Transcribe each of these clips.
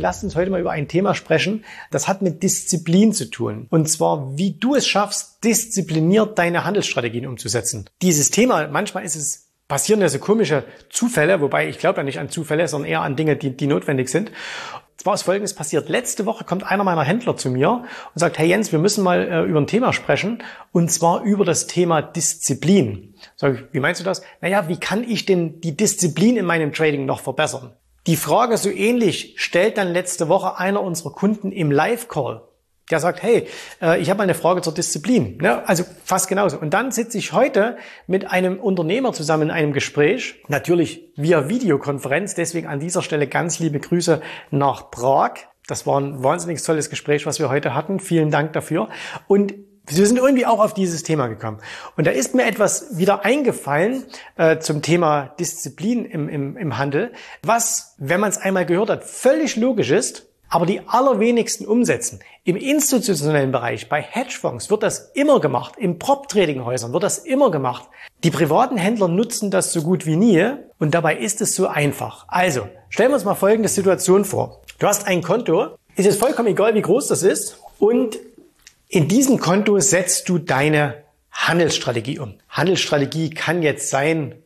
Lass uns heute mal über ein Thema sprechen. Das hat mit Disziplin zu tun. Und zwar, wie du es schaffst, diszipliniert deine Handelsstrategien umzusetzen. Dieses Thema, manchmal ist es passieren ja so komische Zufälle, wobei ich glaube ja nicht an Zufälle, sondern eher an Dinge, die, die notwendig sind. Zwar ist Folgendes passiert. Letzte Woche kommt einer meiner Händler zu mir und sagt, hey Jens, wir müssen mal äh, über ein Thema sprechen und zwar über das Thema Disziplin. Sag ich, wie meinst du das? Naja, wie kann ich denn die Disziplin in meinem Trading noch verbessern? Die Frage so ähnlich stellt dann letzte Woche einer unserer Kunden im Live-Call. Der sagt, hey, äh, ich habe mal eine Frage zur Disziplin. Also fast genauso. Und dann sitze ich heute mit einem Unternehmer zusammen in einem Gespräch, natürlich via Videokonferenz. Deswegen an dieser Stelle ganz liebe Grüße nach Prag. Das war ein wahnsinnig tolles Gespräch, was wir heute hatten. Vielen Dank dafür. Und wir sind irgendwie auch auf dieses Thema gekommen. Und da ist mir etwas wieder eingefallen äh, zum Thema Disziplin im, im, im Handel, was, wenn man es einmal gehört hat, völlig logisch ist, aber die allerwenigsten umsetzen. Im institutionellen Bereich, bei Hedgefonds wird das immer gemacht, im Prop-Trading-Häusern wird das immer gemacht. Die privaten Händler nutzen das so gut wie nie und dabei ist es so einfach. Also, stellen wir uns mal folgende Situation vor. Du hast ein Konto, ist jetzt vollkommen egal, wie groß das ist und in diesem Konto setzt du deine Handelsstrategie um. Handelsstrategie kann jetzt sein,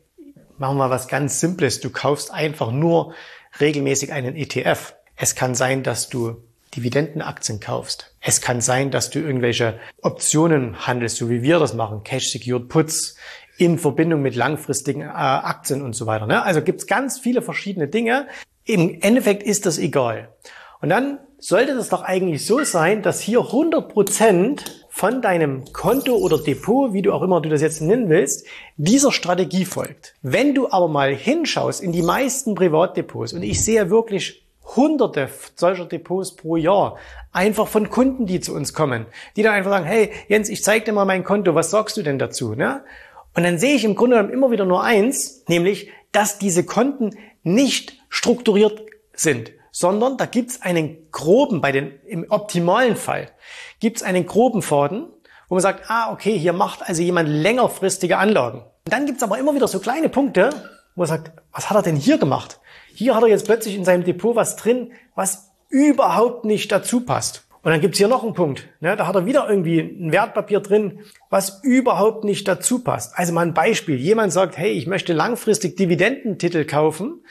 machen wir was ganz Simples, du kaufst einfach nur regelmäßig einen ETF. Es kann sein, dass du Dividendenaktien kaufst. Es kann sein, dass du irgendwelche Optionen handelst, so wie wir das machen, Cash Secured Puts in Verbindung mit langfristigen äh, Aktien und so weiter. Ne? Also gibt's ganz viele verschiedene Dinge. Im Endeffekt ist das egal. Und dann sollte das doch eigentlich so sein, dass hier 100% von deinem Konto oder Depot, wie du auch immer du das jetzt nennen willst, dieser Strategie folgt. Wenn du aber mal hinschaust in die meisten Privatdepots und ich sehe wirklich hunderte solcher Depots pro Jahr, einfach von Kunden, die zu uns kommen, die dann einfach sagen, hey Jens, ich zeig dir mal mein Konto, was sagst du denn dazu? Ne? Und dann sehe ich im Grunde genommen immer wieder nur eins, nämlich, dass diese Konten nicht strukturiert sind sondern da gibt's einen groben, bei den, im optimalen Fall, gibt's einen groben Faden, wo man sagt, ah, okay, hier macht also jemand längerfristige Anlagen. Und dann gibt's aber immer wieder so kleine Punkte, wo er sagt, was hat er denn hier gemacht? Hier hat er jetzt plötzlich in seinem Depot was drin, was überhaupt nicht dazu passt. Und dann gibt's hier noch einen Punkt. Ne? Da hat er wieder irgendwie ein Wertpapier drin, was überhaupt nicht dazu passt. Also mal ein Beispiel. Jemand sagt, hey, ich möchte langfristig Dividendentitel kaufen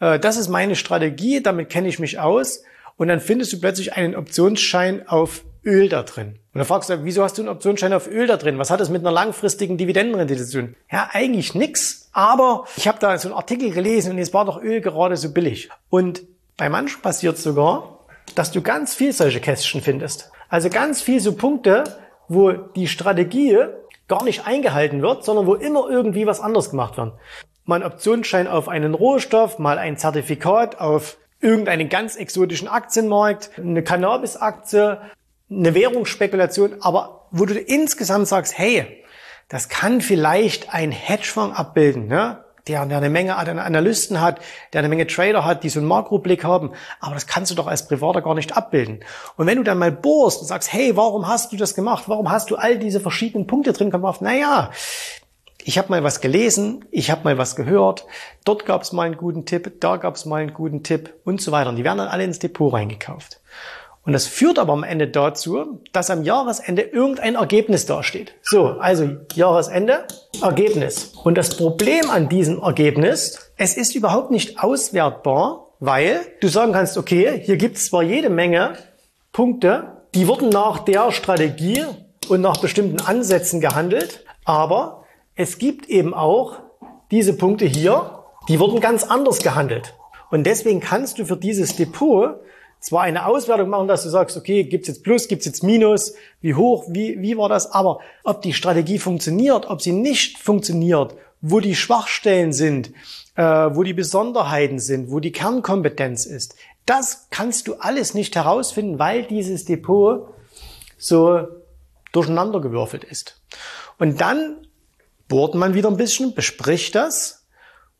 äh, das ist meine Strategie, damit kenne ich mich aus. Und dann findest du plötzlich einen Optionsschein auf Öl da drin. Und dann fragst du, wieso hast du einen Optionsschein auf Öl da drin? Was hat das mit einer langfristigen Dividendenrendite zu tun? Ja, eigentlich nix. Aber ich habe da so einen Artikel gelesen und jetzt war doch Öl gerade so billig. Und bei manchen passiert sogar, dass du ganz viel solche Kästchen findest. Also ganz viel so Punkte, wo die Strategie gar nicht eingehalten wird, sondern wo immer irgendwie was anderes gemacht wird mal einen Optionsschein auf einen Rohstoff, mal ein Zertifikat auf irgendeinen ganz exotischen Aktienmarkt, eine Cannabis-Aktie, eine Währungsspekulation, aber wo du insgesamt sagst, hey, das kann vielleicht ein Hedgefonds abbilden, ne? der, der eine Menge Analysten hat, der eine Menge Trader hat, die so einen Makroblick haben, aber das kannst du doch als Privater gar nicht abbilden. Und wenn du dann mal bohrst und sagst, hey, warum hast du das gemacht? Warum hast du all diese verschiedenen Punkte drin gemacht? Naja, ich habe mal was gelesen, ich habe mal was gehört, dort gab es mal einen guten Tipp, da gab es mal einen guten Tipp und so weiter. Und die werden dann alle ins Depot reingekauft. Und das führt aber am Ende dazu, dass am Jahresende irgendein Ergebnis dasteht. So, also Jahresende, Ergebnis. Und das Problem an diesem Ergebnis, es ist überhaupt nicht auswertbar, weil du sagen kannst, okay, hier gibt es zwar jede Menge Punkte, die wurden nach der Strategie und nach bestimmten Ansätzen gehandelt, aber es gibt eben auch diese Punkte hier, die wurden ganz anders gehandelt. Und deswegen kannst du für dieses Depot zwar eine Auswertung machen, dass du sagst, okay, gibt's jetzt Plus, gibt's jetzt Minus, wie hoch, wie, wie war das, aber ob die Strategie funktioniert, ob sie nicht funktioniert, wo die Schwachstellen sind, äh, wo die Besonderheiten sind, wo die Kernkompetenz ist, das kannst du alles nicht herausfinden, weil dieses Depot so durcheinandergewürfelt ist. Und dann bohrt man wieder ein bisschen, bespricht das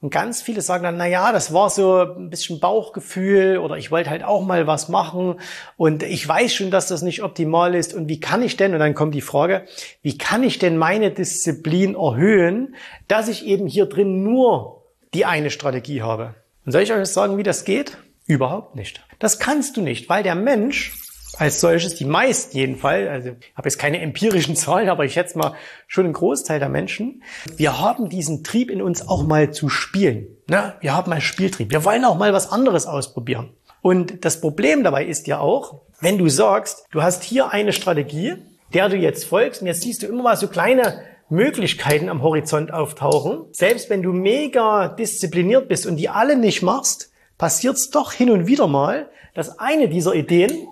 und ganz viele sagen dann, na ja, das war so ein bisschen Bauchgefühl oder ich wollte halt auch mal was machen und ich weiß schon, dass das nicht optimal ist und wie kann ich denn, und dann kommt die Frage, wie kann ich denn meine Disziplin erhöhen, dass ich eben hier drin nur die eine Strategie habe? Und soll ich euch sagen, wie das geht? Überhaupt nicht. Das kannst du nicht, weil der Mensch als solches, die meisten jedenfalls, also ich habe jetzt keine empirischen Zahlen, aber ich schätze mal schon einen Großteil der Menschen, wir haben diesen Trieb in uns auch mal zu spielen. Ne? Wir haben mal Spieltrieb. Wir wollen auch mal was anderes ausprobieren. Und das Problem dabei ist ja auch, wenn du sagst, du hast hier eine Strategie, der du jetzt folgst und jetzt siehst du immer mal so kleine Möglichkeiten am Horizont auftauchen. Selbst wenn du mega diszipliniert bist und die alle nicht machst, passiert es doch hin und wieder mal, dass eine dieser Ideen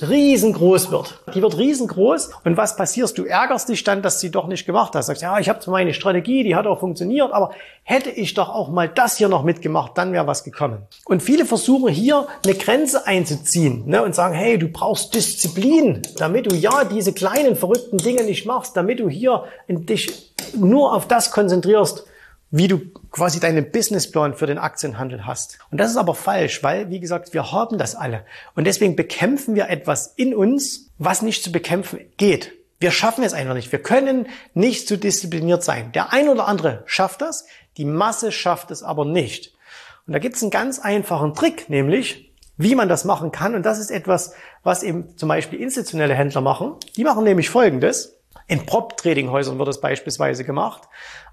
riesengroß wird. Die wird riesengroß und was passiert? Du ärgerst dich dann, dass sie doch nicht gemacht hast. Sagst, ja, ich habe meine Strategie, die hat auch funktioniert, aber hätte ich doch auch mal das hier noch mitgemacht, dann wäre was gekommen. Und viele versuchen hier eine Grenze einzuziehen ne, und sagen, hey, du brauchst Disziplin, damit du ja diese kleinen verrückten Dinge nicht machst, damit du hier dich nur auf das konzentrierst, wie du quasi deinen Businessplan für den Aktienhandel hast. Und das ist aber falsch, weil, wie gesagt, wir haben das alle. Und deswegen bekämpfen wir etwas in uns, was nicht zu bekämpfen geht. Wir schaffen es einfach nicht. Wir können nicht zu diszipliniert sein. Der ein oder andere schafft das, die Masse schafft es aber nicht. Und da gibt es einen ganz einfachen Trick, nämlich wie man das machen kann. Und das ist etwas, was eben zum Beispiel institutionelle Händler machen. Die machen nämlich Folgendes. In Prop-Trading-Häusern wird das beispielsweise gemacht.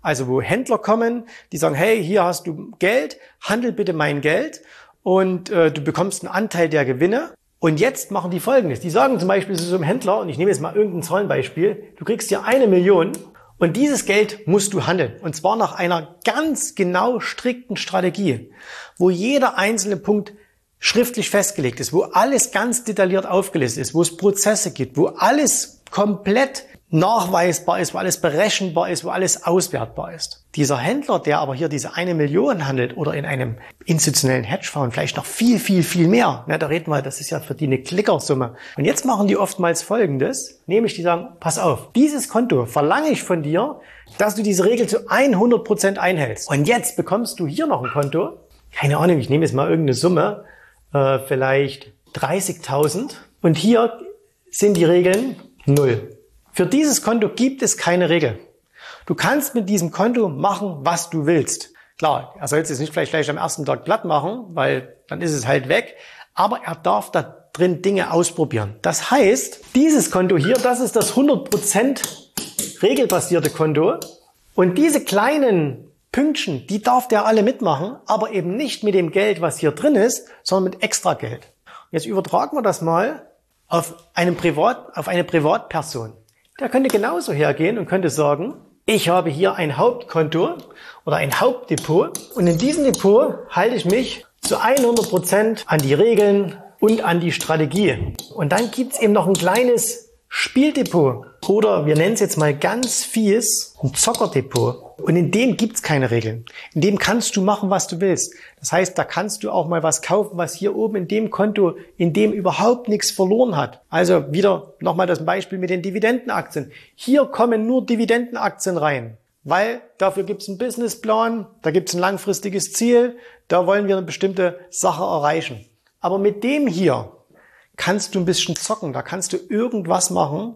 Also wo Händler kommen, die sagen, hey, hier hast du Geld, handel bitte mein Geld und äh, du bekommst einen Anteil der Gewinne. Und jetzt machen die Folgendes. Die sagen zum Beispiel zu so einem Händler, und ich nehme jetzt mal irgendein Zahlenbeispiel, du kriegst hier eine Million und dieses Geld musst du handeln. Und zwar nach einer ganz genau strikten Strategie, wo jeder einzelne Punkt schriftlich festgelegt ist, wo alles ganz detailliert aufgelistet ist, wo es Prozesse gibt, wo alles komplett nachweisbar ist, wo alles berechenbar ist, wo alles auswertbar ist. Dieser Händler, der aber hier diese eine Million handelt oder in einem institutionellen Hedgefonds vielleicht noch viel, viel, viel mehr, ne, da reden wir, das ist ja für die eine Klickersumme. Und jetzt machen die oftmals Folgendes, nämlich die sagen, pass auf, dieses Konto verlange ich von dir, dass du diese Regel zu 100 Prozent einhältst. Und jetzt bekommst du hier noch ein Konto, keine Ahnung, ich nehme jetzt mal irgendeine Summe, äh, vielleicht 30.000 und hier sind die Regeln null. Für dieses Konto gibt es keine Regel. Du kannst mit diesem Konto machen, was du willst. Klar, er soll es jetzt nicht vielleicht gleich am ersten Tag platt machen, weil dann ist es halt weg. Aber er darf da drin Dinge ausprobieren. Das heißt, dieses Konto hier, das ist das 100% regelbasierte Konto. Und diese kleinen Pünktchen, die darf der alle mitmachen, aber eben nicht mit dem Geld, was hier drin ist, sondern mit extra Geld. Jetzt übertragen wir das mal auf, einen Privat, auf eine Privatperson. Der könnte genauso hergehen und könnte sagen, ich habe hier ein Hauptkonto oder ein Hauptdepot und in diesem Depot halte ich mich zu 100 Prozent an die Regeln und an die Strategie. Und dann gibt's eben noch ein kleines Spieldepot oder wir nennen es jetzt mal ganz fies ein Zockerdepot. Und in dem gibt's keine Regeln. In dem kannst du machen, was du willst. Das heißt, da kannst du auch mal was kaufen, was hier oben in dem Konto, in dem überhaupt nichts verloren hat. Also wieder nochmal das Beispiel mit den Dividendenaktien. Hier kommen nur Dividendenaktien rein. Weil dafür gibt's einen Businessplan, da gibt's ein langfristiges Ziel, da wollen wir eine bestimmte Sache erreichen. Aber mit dem hier, kannst du ein bisschen zocken, da kannst du irgendwas machen,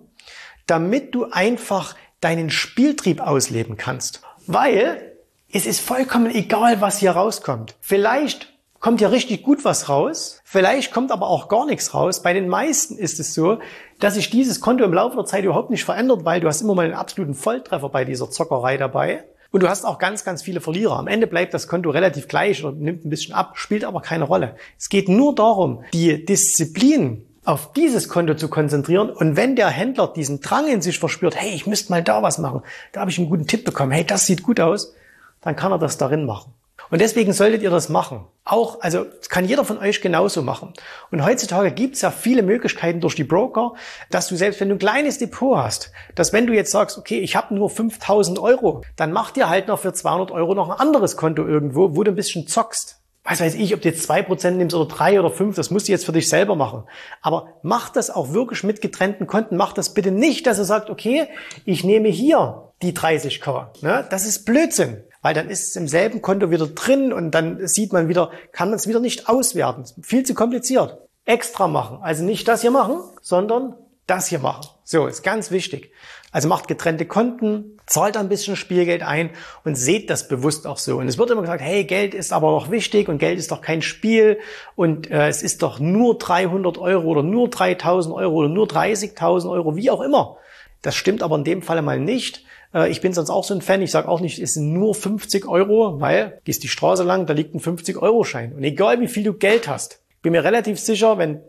damit du einfach deinen Spieltrieb ausleben kannst. Weil es ist vollkommen egal, was hier rauskommt. Vielleicht kommt ja richtig gut was raus, vielleicht kommt aber auch gar nichts raus. Bei den meisten ist es so, dass sich dieses Konto im Laufe der Zeit überhaupt nicht verändert, weil du hast immer mal einen absoluten Volltreffer bei dieser Zockerei dabei. Und du hast auch ganz, ganz viele Verlierer. Am Ende bleibt das Konto relativ gleich oder nimmt ein bisschen ab, spielt aber keine Rolle. Es geht nur darum, die Disziplin auf dieses Konto zu konzentrieren. Und wenn der Händler diesen Drang in sich verspürt, hey, ich müsste mal da was machen, da habe ich einen guten Tipp bekommen, hey, das sieht gut aus, dann kann er das darin machen. Und deswegen solltet ihr das machen. Auch, also kann jeder von euch genauso machen. Und heutzutage gibt es ja viele Möglichkeiten durch die Broker, dass du selbst wenn du ein kleines Depot hast, dass wenn du jetzt sagst, okay, ich habe nur 5000 Euro, dann mach dir halt noch für 200 Euro noch ein anderes Konto irgendwo, wo du ein bisschen zockst. Was weiß ich, ob du jetzt zwei Prozent nimmst oder drei oder fünf, das musst du jetzt für dich selber machen. Aber mach das auch wirklich mit getrennten Konten. Mach das bitte nicht, dass er sagt, okay, ich nehme hier die 30k. Ne? Das ist Blödsinn weil dann ist es im selben Konto wieder drin und dann sieht man wieder, kann man es wieder nicht auswerten. Viel zu kompliziert. Extra machen. Also nicht das hier machen, sondern das hier machen. So, ist ganz wichtig. Also macht getrennte Konten, zahlt ein bisschen Spielgeld ein und seht das bewusst auch so. Und es wird immer gesagt, hey, Geld ist aber noch wichtig und Geld ist doch kein Spiel und äh, es ist doch nur 300 Euro oder nur 3000 Euro oder nur 30.000 Euro, wie auch immer. Das stimmt aber in dem Falle mal nicht. Äh, ich bin sonst auch so ein Fan. Ich sage auch nicht, es sind nur 50 Euro, weil gehst die Straße lang, da liegt ein 50-Euro-Schein. Und egal wie viel du Geld hast, bin mir relativ sicher, wenn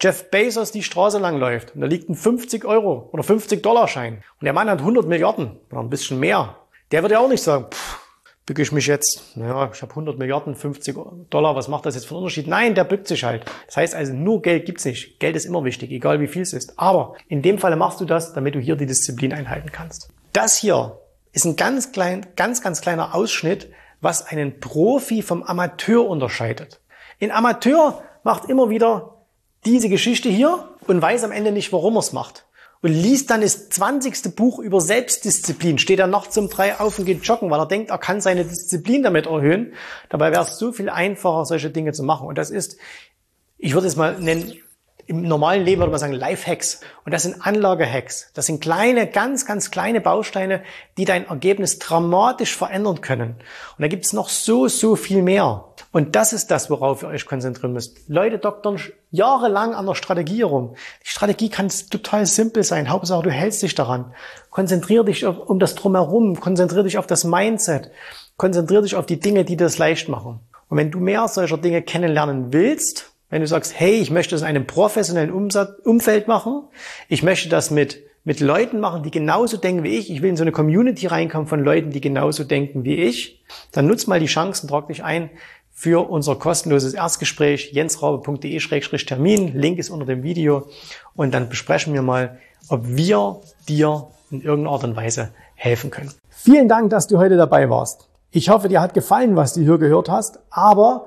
Jeff Bezos die Straße lang läuft und da liegt ein 50 Euro oder 50 Dollar Schein und der Mann hat 100 Milliarden oder ein bisschen mehr, der würde ja auch nicht sagen, pff, bücke ich mich jetzt, naja, ich habe 100 Milliarden, 50 Dollar, was macht das jetzt für einen Unterschied? Nein, der bückt sich halt. Das heißt also, nur Geld gibt's nicht. Geld ist immer wichtig, egal wie viel es ist. Aber in dem Falle machst du das, damit du hier die Disziplin einhalten kannst. Das hier ist ein ganz klein, ganz, ganz kleiner Ausschnitt, was einen Profi vom Amateur unterscheidet. Ein Amateur macht immer wieder diese Geschichte hier und weiß am Ende nicht, warum er es macht. Und liest dann das 20. Buch über Selbstdisziplin, steht er nachts um drei auf und geht joggen, weil er denkt, er kann seine Disziplin damit erhöhen. Dabei wäre es so viel einfacher, solche Dinge zu machen. Und das ist, ich würde es mal nennen, im normalen Leben würde man sagen Life-Hacks. Und das sind Anlage-Hacks. Das sind kleine, ganz, ganz kleine Bausteine, die dein Ergebnis dramatisch verändern können. Und da gibt es noch so, so viel mehr. Und das ist das, worauf ihr euch konzentrieren müsst. Leute doktern jahrelang an der Strategie herum. Die Strategie kann total simpel sein. Hauptsache, du hältst dich daran. Konzentrier dich um das Drumherum. Konzentrier dich auf das Mindset. Konzentrier dich auf die Dinge, die das leicht machen. Und wenn du mehr solcher Dinge kennenlernen willst, wenn du sagst, hey, ich möchte das in einem professionellen Umfeld machen, ich möchte das mit, mit Leuten machen, die genauso denken wie ich, ich will in so eine Community reinkommen von Leuten, die genauso denken wie ich, dann nutz mal die Chancen, trag dich ein für unser kostenloses Erstgespräch jensraube.de-termin. Link ist unter dem Video und dann besprechen wir mal, ob wir dir in irgendeiner Art und Weise helfen können. Vielen Dank, dass du heute dabei warst. Ich hoffe, dir hat gefallen, was du hier gehört hast, aber